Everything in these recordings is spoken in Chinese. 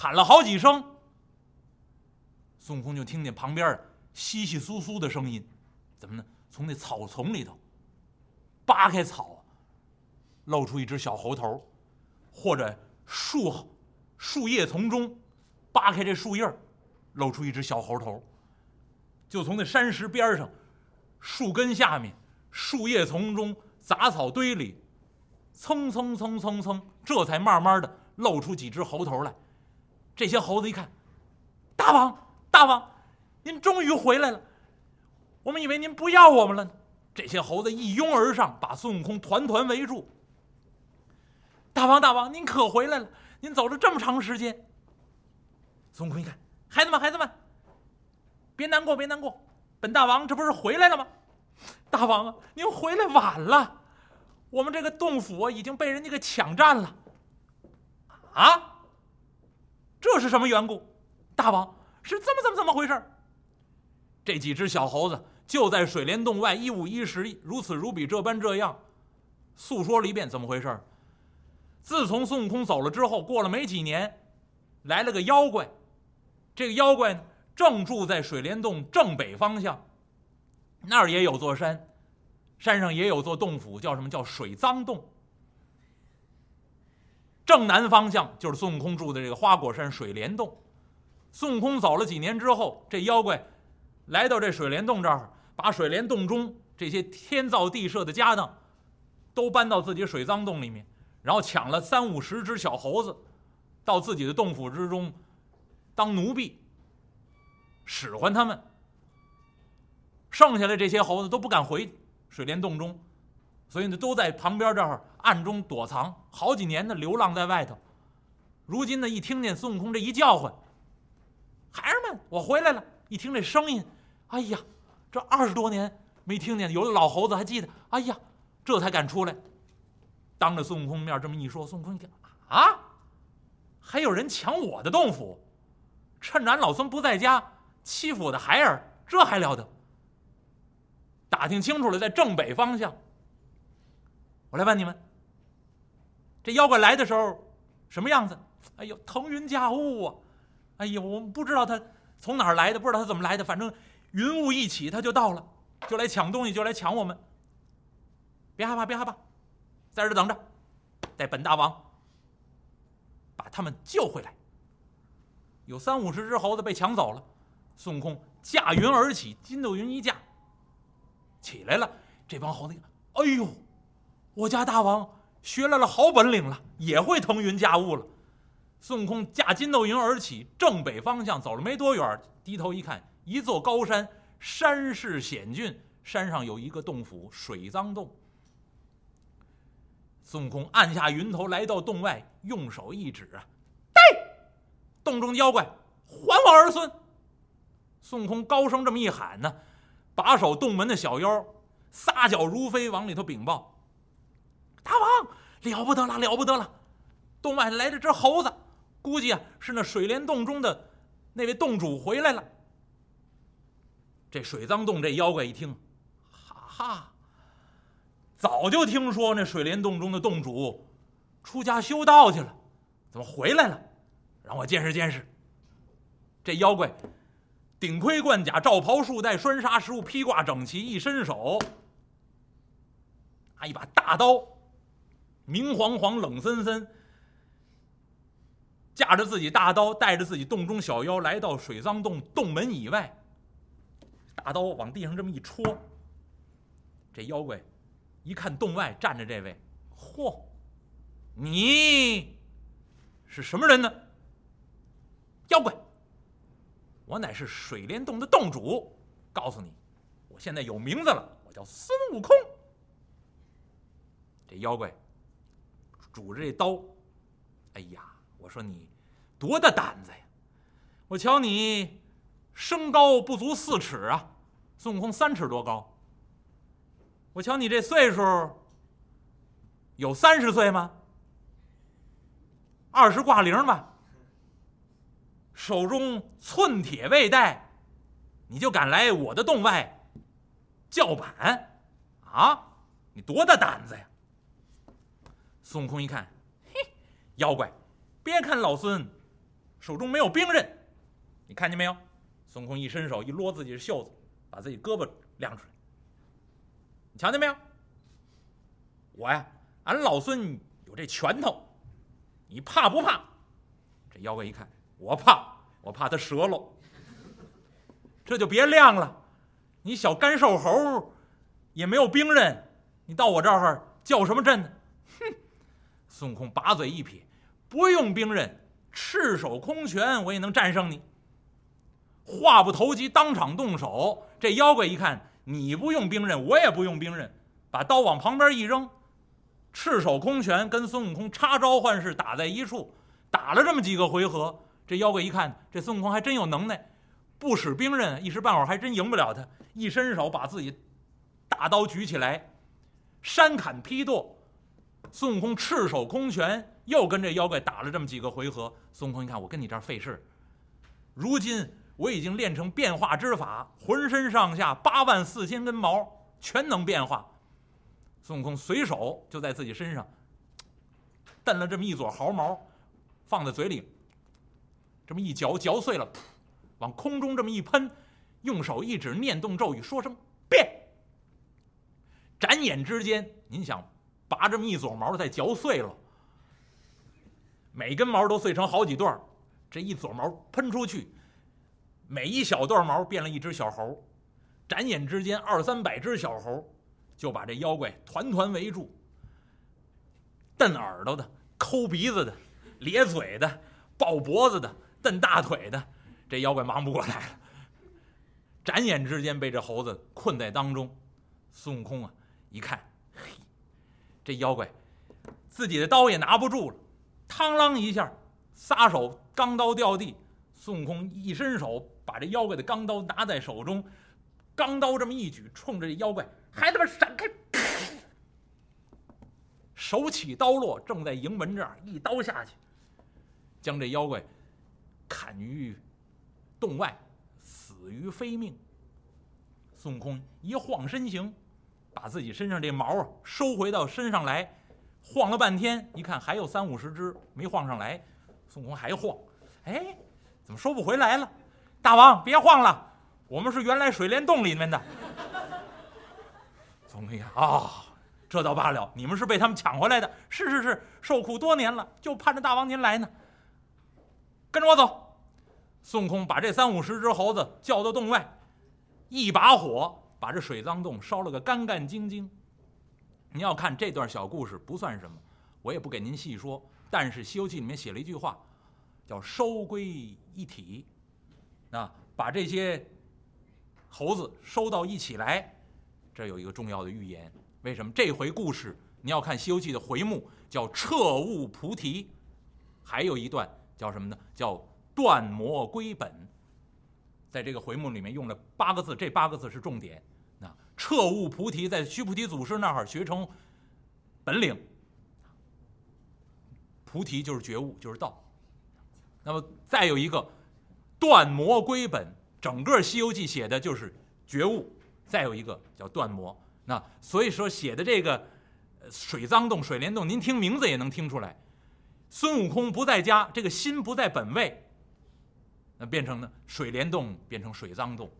喊了好几声，孙悟空就听见旁边稀稀疏疏的声音，怎么呢？从那草丛里头扒开草，露出一只小猴头，或者树树叶丛中扒开这树叶露出一只小猴头。就从那山石边上、树根下面、树叶丛中、杂草堆里，蹭蹭蹭蹭蹭，这才慢慢的露出几只猴头来。这些猴子一看，大王，大王，您终于回来了！我们以为您不要我们了呢。这些猴子一拥而上，把孙悟空团团围住。大王，大王，您可回来了！您走了这么长时间。孙悟空一看，孩子们，孩子们，别难过，别难过，本大王这不是回来了吗？大王啊，您回来晚了，我们这个洞府啊已经被人家给抢占了。啊？这是什么缘故？大王是这么怎么怎么回事？这几只小猴子就在水帘洞外一五一十、如此如彼这般这样诉说了一遍怎么回事。自从孙悟空走了之后，过了没几年，来了个妖怪。这个妖怪呢，正住在水帘洞正北方向，那儿也有座山，山上也有座洞府，叫什么叫水脏洞。正南方向就是孙悟空住的这个花果山水帘洞。孙悟空走了几年之后，这妖怪来到这水帘洞这儿，把水帘洞中这些天造地设的家当都搬到自己水脏洞里面，然后抢了三五十只小猴子，到自己的洞府之中当奴婢，使唤他们。剩下的这些猴子都不敢回水帘洞中。所以呢，都在旁边这儿暗中躲藏，好几年的流浪在外头。如今呢，一听见孙悟空这一叫唤，孩儿们，我回来了！一听这声音，哎呀，这二十多年没听见，有的老猴子还记得，哎呀，这才敢出来，当着孙悟空面这么一说，孙悟空一听啊，还有人抢我的洞府，趁着俺老孙不在家欺负我的孩儿，这还了得？打听清楚了，在正北方向。我来问你们：这妖怪来的时候什么样子？哎呦，腾云驾雾啊！哎呦，我们不知道他从哪儿来的，不知道他怎么来的，反正云雾一起他就到了，就来抢东西，就来抢我们。别害怕，别害怕，在这等着，待本大王把他们救回来。有三五十只猴子被抢走了，孙悟空驾云而起，筋斗云一架，起来了。这帮猴子，哎呦！我家大王学来了好本领了，也会腾云驾雾了。孙悟空驾筋斗云而起，正北方向走了没多远，低头一看，一座高山，山势险峻，山上有一个洞府——水脏洞。孙悟空按下云头，来到洞外，用手一指啊，呆！洞中妖怪还我儿孙！孙悟空高声这么一喊呢，把守洞门的小妖撒脚如飞，往里头禀报。了不得了，了不得了！洞外来了只猴子，估计啊是那水帘洞中的那位洞主回来了。这水脏洞这妖怪一听，哈哈，早就听说那水帘洞中的洞主出家修道去了，怎么回来了？让我见识见识。这妖怪顶盔贯甲，罩袍束带，拴纱食物，披挂整齐，一伸手，拿一把大刀。明晃晃，冷森森，架着自己大刀，带着自己洞中小妖，来到水脏洞洞门以外。大刀往地上这么一戳，这妖怪一看洞外站着这位，嚯，你是什么人呢？妖怪，我乃是水帘洞的洞主。告诉你，我现在有名字了，我叫孙悟空。这妖怪。拄着这刀，哎呀！我说你多大胆子呀！我瞧你身高不足四尺啊，孙悟空三尺多高。我瞧你这岁数有三十岁吗？二十挂零吧。手中寸铁未带，你就敢来我的洞外叫板啊？你多大胆子呀！孙悟空一看，嘿，妖怪，别看老孙手中没有兵刃。你看见没有？孙悟空一伸手一撸自己的袖子，把自己胳膊亮出来。你瞧见没有？我呀，俺老孙有这拳头，你怕不怕？这妖怪一看，我怕，我怕他折喽。这就别亮了，你小干瘦猴也没有兵刃，你到我这儿叫什么阵呢？孙悟空把嘴一撇，不用兵刃，赤手空拳我也能战胜你。话不投机，当场动手。这妖怪一看，你不用兵刃，我也不用兵刃，把刀往旁边一扔。赤手空拳跟孙悟空插招换式打在一处，打了这么几个回合，这妖怪一看这孙悟空还真有能耐，不使兵刃，一时半会儿还真赢不了他。一伸手把自己大刀举起来，山砍劈剁。孙悟空赤手空拳又跟这妖怪打了这么几个回合。孙悟空一看，我跟你这儿费事，如今我已经练成变化之法，浑身上下八万四千根毛全能变化。孙悟空随手就在自己身上蹬了这么一撮毫毛，放在嘴里，这么一嚼，嚼碎了，往空中这么一喷，用手一指，念动咒语，说声变。眨眼之间，您想拔这么一撮毛，再嚼碎了，每根毛都碎成好几段这一撮毛喷出去，每一小段毛变了一只小猴，眨眼之间二三百只小猴。就把这妖怪团团围住，瞪耳朵的、抠鼻子的、咧嘴的、抱脖子的、蹬大腿的，这妖怪忙不过来了。眨眼之间被这猴子困在当中。孙悟空啊，一看，这妖怪自己的刀也拿不住了，嘡啷一下，撒手钢刀掉地。孙悟空一伸手把这妖怪的钢刀拿在手中，钢刀这么一举，冲着这妖怪。孩子们闪开！手起刀落，正在营门这儿一刀下去，将这妖怪砍于洞外，死于非命。孙悟空一晃身形，把自己身上这毛啊收回到身上来，晃了半天，一看还有三五十只没晃上来，孙悟空还晃，哎，怎么收不回来了？大王别晃了，我们是原来水帘洞里面的。孙悟空，啊，这倒罢了，你们是被他们抢回来的。是是是，受苦多年了，就盼着大王您来呢。跟着我走。孙悟空把这三五十只猴子叫到洞外，一把火把这水脏洞烧了个干干净净。您要看这段小故事不算什么，我也不给您细说。但是《西游记》里面写了一句话，叫“收归一体”，啊，把这些猴子收到一起来。这有一个重要的预言，为什么这回故事你要看《西游记》的回目叫“彻悟菩提”，还有一段叫什么呢？叫“断魔归本”。在这个回目里面用了八个字，这八个字是重点。那“彻悟菩提”在须菩提祖师那儿学成本领，菩提就是觉悟，就是道。那么再有一个“断魔归本”，整个《西游记》写的就是觉悟。再有一个叫断魔，那所以说写的这个水脏洞、水帘洞，您听名字也能听出来，孙悟空不在家，这个心不在本位，那变成呢水帘洞变成水脏洞，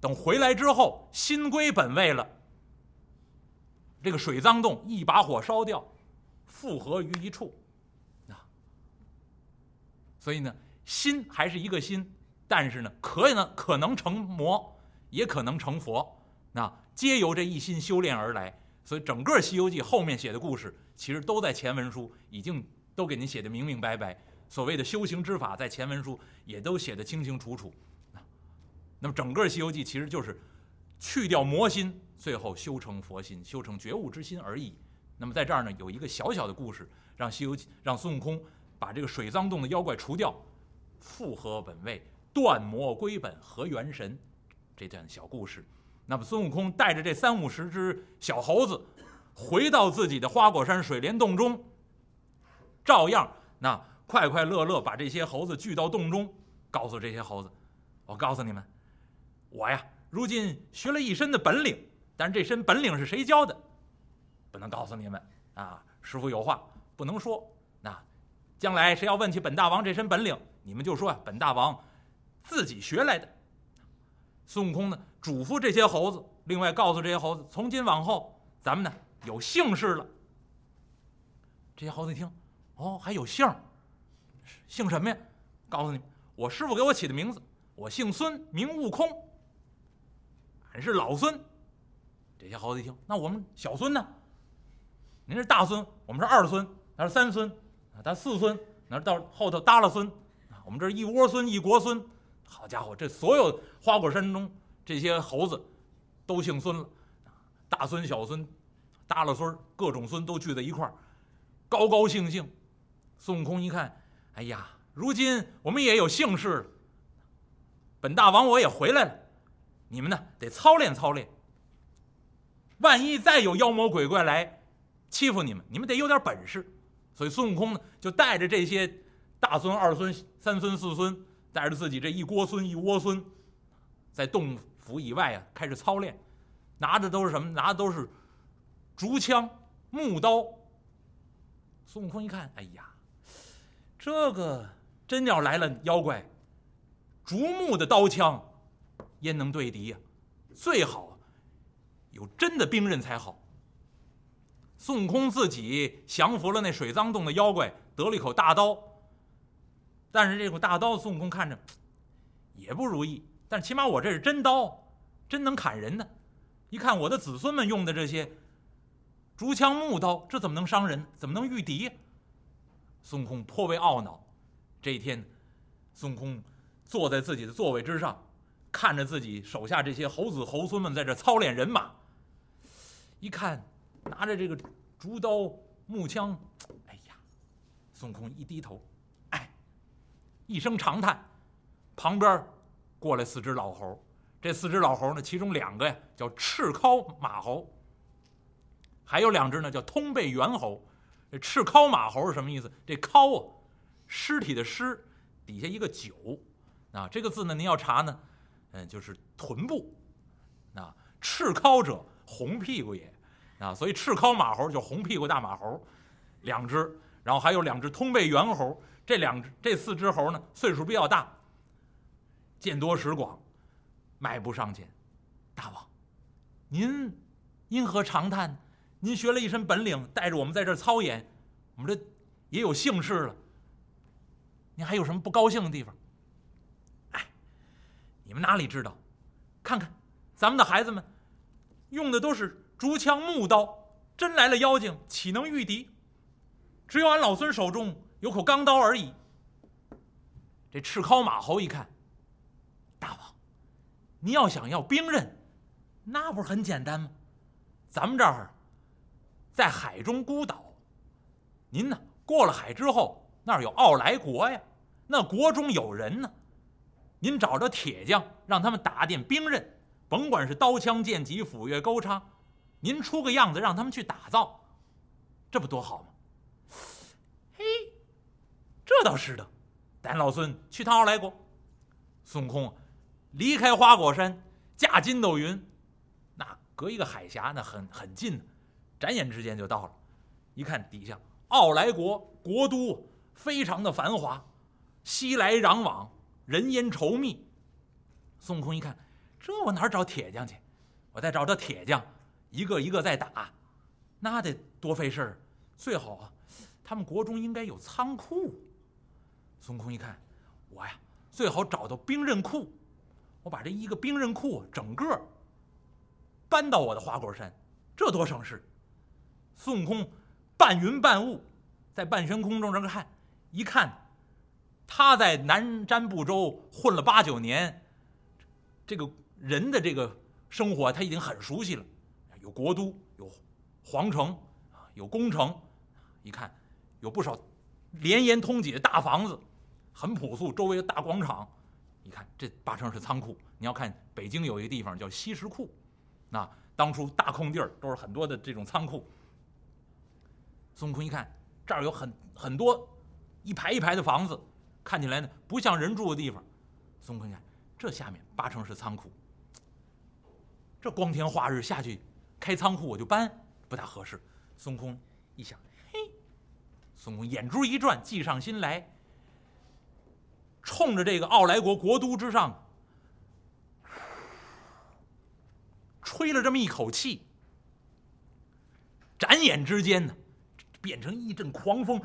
等回来之后心归本位了，这个水脏洞一把火烧掉，复合于一处，啊，所以呢心还是一个心，但是呢可以呢可能成魔，也可能成佛。那皆由这一心修炼而来，所以整个《西游记》后面写的故事，其实都在前文书已经都给您写的明明白白。所谓的修行之法，在前文书也都写得清清楚楚。那么整个《西游记》其实就是去掉魔心，最后修成佛心，修成觉悟之心而已。那么在这儿呢，有一个小小的故事，让《西游记》让孙悟空把这个水脏洞的妖怪除掉，复合本位，断魔归本，合元神，这段小故事。那么孙悟空带着这三五十只小猴子，回到自己的花果山水帘洞中，照样那快快乐乐把这些猴子聚到洞中，告诉这些猴子：“我告诉你们，我呀，如今学了一身的本领，但是这身本领是谁教的，不能告诉你们啊。师傅有话不能说。那将来谁要问起本大王这身本领，你们就说啊，本大王自己学来的。孙悟空呢，嘱咐这些猴子，另外告诉这些猴子，从今往后咱们呢有姓氏了。这些猴子一听，哦，还有姓姓什么呀？告诉你，我师傅给我起的名字，我姓孙，名悟空。俺是老孙。这些猴子一听，那我们小孙呢？您是大孙，我们是二孙，那是三孙，啊，他四孙，那到后头耷拉孙，我们这一窝孙，一国孙。好家伙，这所有花果山中这些猴子都姓孙了，大孙、小孙、耷拉孙各种孙都聚在一块儿，高高兴兴。孙悟空一看，哎呀，如今我们也有姓氏了，本大王我也回来了，你们呢得操练操练。万一再有妖魔鬼怪来欺负你们，你们得有点本事。所以孙悟空呢，就带着这些大孙、二孙、三孙、四孙，带着自己这一锅孙、一窝孙，在洞府以外啊，开始操练，拿的都是什么？拿的都是竹枪、木刀。孙悟空一看，哎呀，这个真要来了妖怪，竹木的刀枪焉能对敌呀？最好。有真的兵刃才好。孙悟空自己降服了那水脏洞的妖怪，得了一口大刀。但是这口大刀，孙悟空看着也不如意。但起码我这是真刀，真能砍人呢。一看我的子孙们用的这些竹枪木刀，这怎么能伤人？怎么能御敌？孙悟空颇为懊恼。这一天，孙悟空坐在自己的座位之上，看着自己手下这些猴子猴孙们在这操练人马。一看，拿着这个竹刀木枪，哎呀！孙悟空一低头，哎，一声长叹。旁边过来四只老猴，这四只老猴呢，其中两个呀叫赤尻马猴，还有两只呢叫通背猿猴。这赤尻马猴是什么意思？这尻啊，尸体的尸底下一个九，啊，这个字呢您要查呢，嗯，就是臀部。啊，赤尻者，红屁股也。啊，所以赤尻马猴就红屁股大马猴，两只，然后还有两只通背猿猴。这两只、这四只猴呢，岁数比较大，见多识广，迈步上前：“大王，您因何长叹？您学了一身本领，带着我们在这儿操演，我们这也有姓氏了。您还有什么不高兴的地方？”哎，你们哪里知道？看看，咱们的孩子们用的都是。竹枪木刀，真来了妖精，岂能御敌？只有俺老孙手中有口钢刀而已。这赤尻马猴一看，大王，您要想要兵刃，那不是很简单吗？咱们这儿在海中孤岛，您呢过了海之后，那儿有傲来国呀，那国中有人呢。您找着铁匠，让他们打点兵刃，甭管是刀枪剑戟斧钺钩叉。您出个样子，让他们去打造，这不多好吗？嘿，这倒是的。咱老孙去趟傲来国。孙悟空离开花果山，驾筋斗云，那隔一个海峡，那很很近的，眨眼之间就到了。一看底下傲来国国都非常的繁华，熙来攘往，人烟稠密。孙悟空一看，这我哪找铁匠去？我再找找铁匠。一个一个再打，那得多费事儿。最好啊，他们国中应该有仓库。孙悟空一看，我呀最好找到兵刃库，我把这一个兵刃库整个搬到我的花果山，这多省事。孙悟空半云半雾，在半悬空中这个看，一看他在南瞻部洲混了八九年，这个人的这个生活他已经很熟悉了。有国都，有皇城，有宫城，一看有不少连延通几的大房子，很朴素。周围的大广场，一看这八成是仓库。你要看北京有一个地方叫西什库，那当初大空地儿都是很多的这种仓库。孙悟空一看这儿有很很多一排一排的房子，看起来呢不像人住的地方。孙悟空一看这下面八成是仓库，这光天化日下去。开仓库我就搬，不大合适。孙悟空一想，嘿，孙悟空眼珠一转，计上心来。冲着这个奥莱国国都之上吹了这么一口气，眨眼之间呢，变成一阵狂风，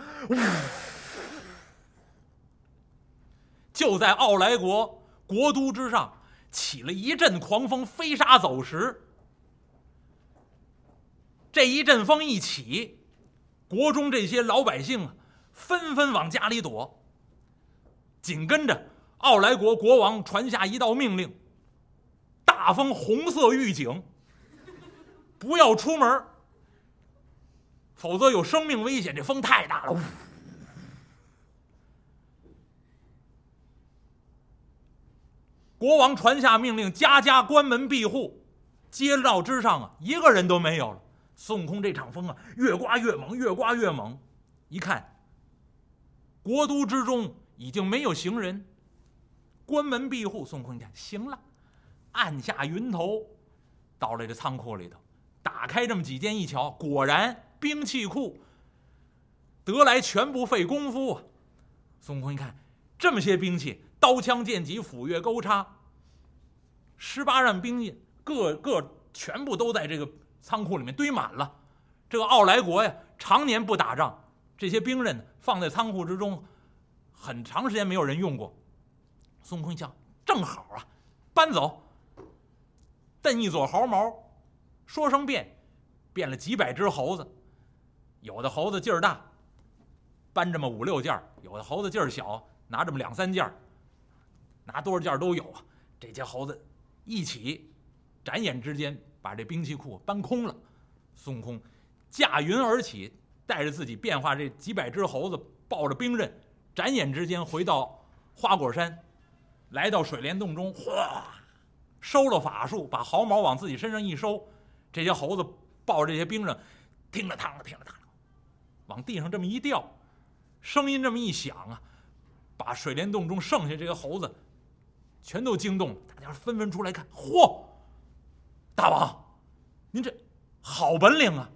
就在奥莱国国都之上起了一阵狂风，飞沙走石。这一阵风一起，国中这些老百姓啊，纷纷往家里躲。紧跟着，奥莱国国王传下一道命令：大风红色预警，不要出门，否则有生命危险。这风太大了。国王传下命令，家家关门闭户，街道之上啊，一个人都没有了。孙悟空这场风啊，越刮越猛，越刮越猛。一看，国都之中已经没有行人，关门闭户。孙悟空一看，行了，按下云头，到了这仓库里头，打开这么几间一瞧，果然兵器库得来全不费功夫啊。孙悟空一看，这么些兵器，刀枪剑戟斧钺钩叉，十八样兵器，个个全部都在这个。仓库里面堆满了，这个奥莱国呀，常年不打仗，这些兵刃放在仓库之中，很长时间没有人用过。孙悟空一想，正好啊，搬走，瞪一撮毫毛，说声变，变了几百只猴子，有的猴子劲儿大，搬这么五六件儿有的猴子劲儿小，拿这么两三件儿拿多少件都有啊。这些猴子一起，眨眼之间。把这兵器库搬空了，孙悟空驾云而起，带着自己变化这几百只猴子，抱着兵刃，眨眼之间回到花果山，来到水帘洞中，哗，收了法术，把毫毛往自己身上一收，这些猴子抱着这些兵刃，听了嘡了，听了嘡，往地上这么一掉，声音这么一响啊，把水帘洞中剩下这些猴子全都惊动了，大家纷纷出来看，嚯！大王，您这好本领啊！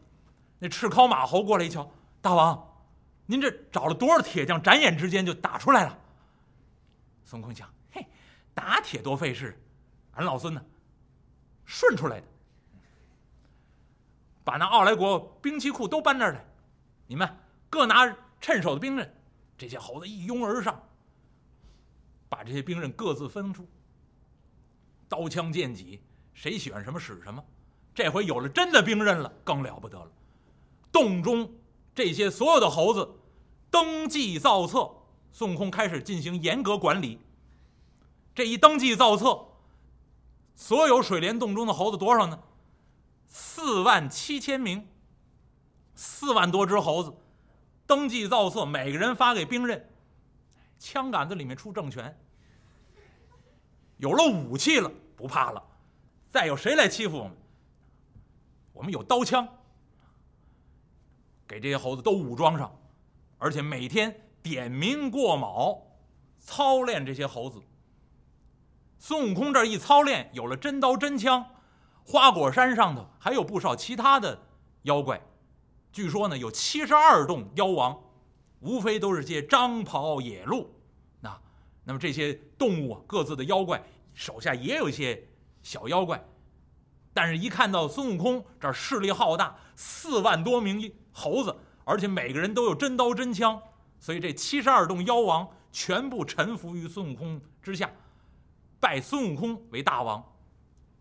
那赤尻马猴过来一瞧，大王，您这找了多少铁匠，眨眼之间就打出来了。孙悟空想，嘿，打铁多费事，俺老孙呢，顺出来的。把那奥莱国兵器库都搬这儿来，你们各拿趁手的兵刃。这些猴子一拥而上，把这些兵刃各自分出，刀枪剑戟。谁喜欢什么使什么，这回有了真的兵刃了，更了不得了。洞中这些所有的猴子登记造册，孙悟空开始进行严格管理。这一登记造册，所有水帘洞中的猴子多少呢？四万七千名，四万多只猴子登记造册，每个人发给兵刃，枪杆子里面出政权。有了武器了，不怕了。再有谁来欺负我们？我们有刀枪，给这些猴子都武装上，而且每天点名过卯，操练这些猴子。孙悟空这一操练，有了真刀真枪。花果山上头还有不少其他的妖怪，据说呢有七十二洞妖王，无非都是些张袍野鹿。那那么这些动物各自的妖怪手下也有一些。小妖怪，但是，一看到孙悟空这势力浩大，四万多名猴子，而且每个人都有真刀真枪，所以这七十二洞妖王全部臣服于孙悟空之下，拜孙悟空为大王，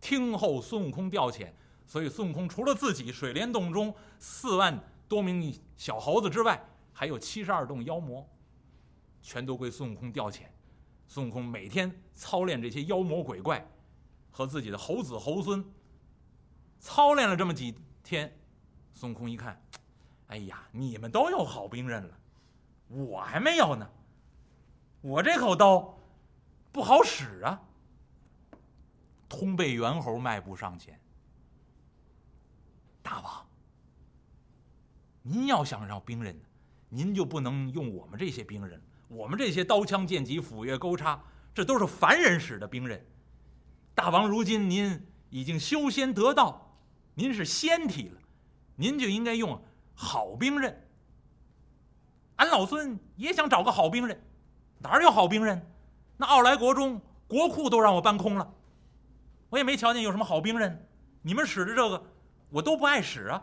听候孙悟空调遣。所以，孙悟空除了自己水帘洞中四万多名小猴子之外，还有七十二洞妖魔，全都归孙悟空调遣。孙悟空每天操练这些妖魔鬼怪。和自己的猴子猴孙操练了这么几天，孙悟空一看，哎呀，你们都有好兵刃了，我还没有呢。我这口刀不好使啊。通背猿猴迈步上前，大王，您要想让兵刃，您就不能用我们这些兵刃，我们这些刀枪剑戟斧钺钩叉，这都是凡人使的兵刃。大王，如今您已经修仙得道，您是仙体了，您就应该用好兵刃。俺老孙也想找个好兵刃，哪有好兵刃？那奥莱国中国库都让我搬空了，我也没瞧见有什么好兵刃。你们使的这个，我都不爱使啊。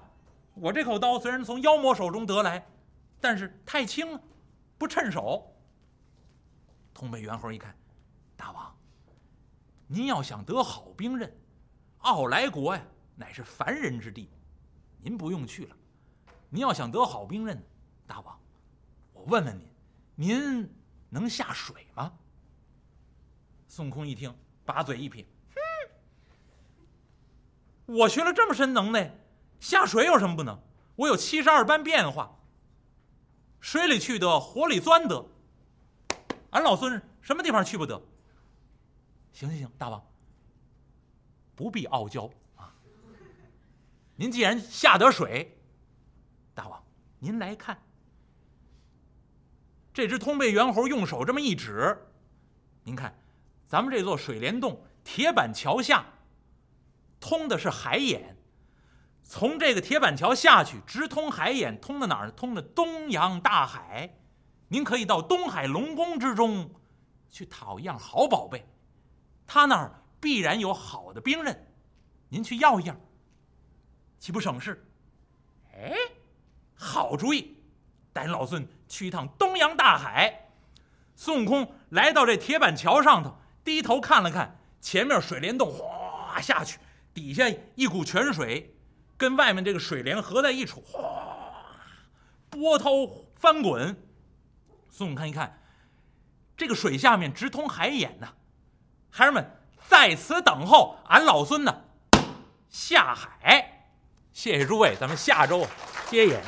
我这口刀虽然从妖魔手中得来，但是太轻，不趁手。通北猿猴一看，大王，您要想得好兵刃，傲来国呀，乃是凡人之地，您不用去了。您要想得好兵刃，大王，我问问您，您能下水吗？孙悟空一听，把嘴一撇，我学了这么深能耐，下水有什么不能？我有七十二般变化，水里去得，火里钻得。俺老孙什么地方去不得？行行行，大王，不必傲娇啊。您既然下得水，大王您来看，这只通背猿猴用手这么一指，您看。咱们这座水帘洞铁板桥下，通的是海眼，从这个铁板桥下去，直通海眼，通到哪儿？通到东洋大海。您可以到东海龙宫之中，去讨一样好宝贝，他那儿必然有好的兵刃，您去要一样，岂不省事？哎，好主意，带老孙去一趟东洋大海。孙悟空来到这铁板桥上头。低头看了看前面水帘洞，哗下去，底下一股泉水跟外面这个水帘合在一处，哗，波涛翻滚。孙悟空一看，这个水下面直通海眼呐！孩儿们在此等候，俺老孙呢下海。谢谢诸位，咱们下周接演。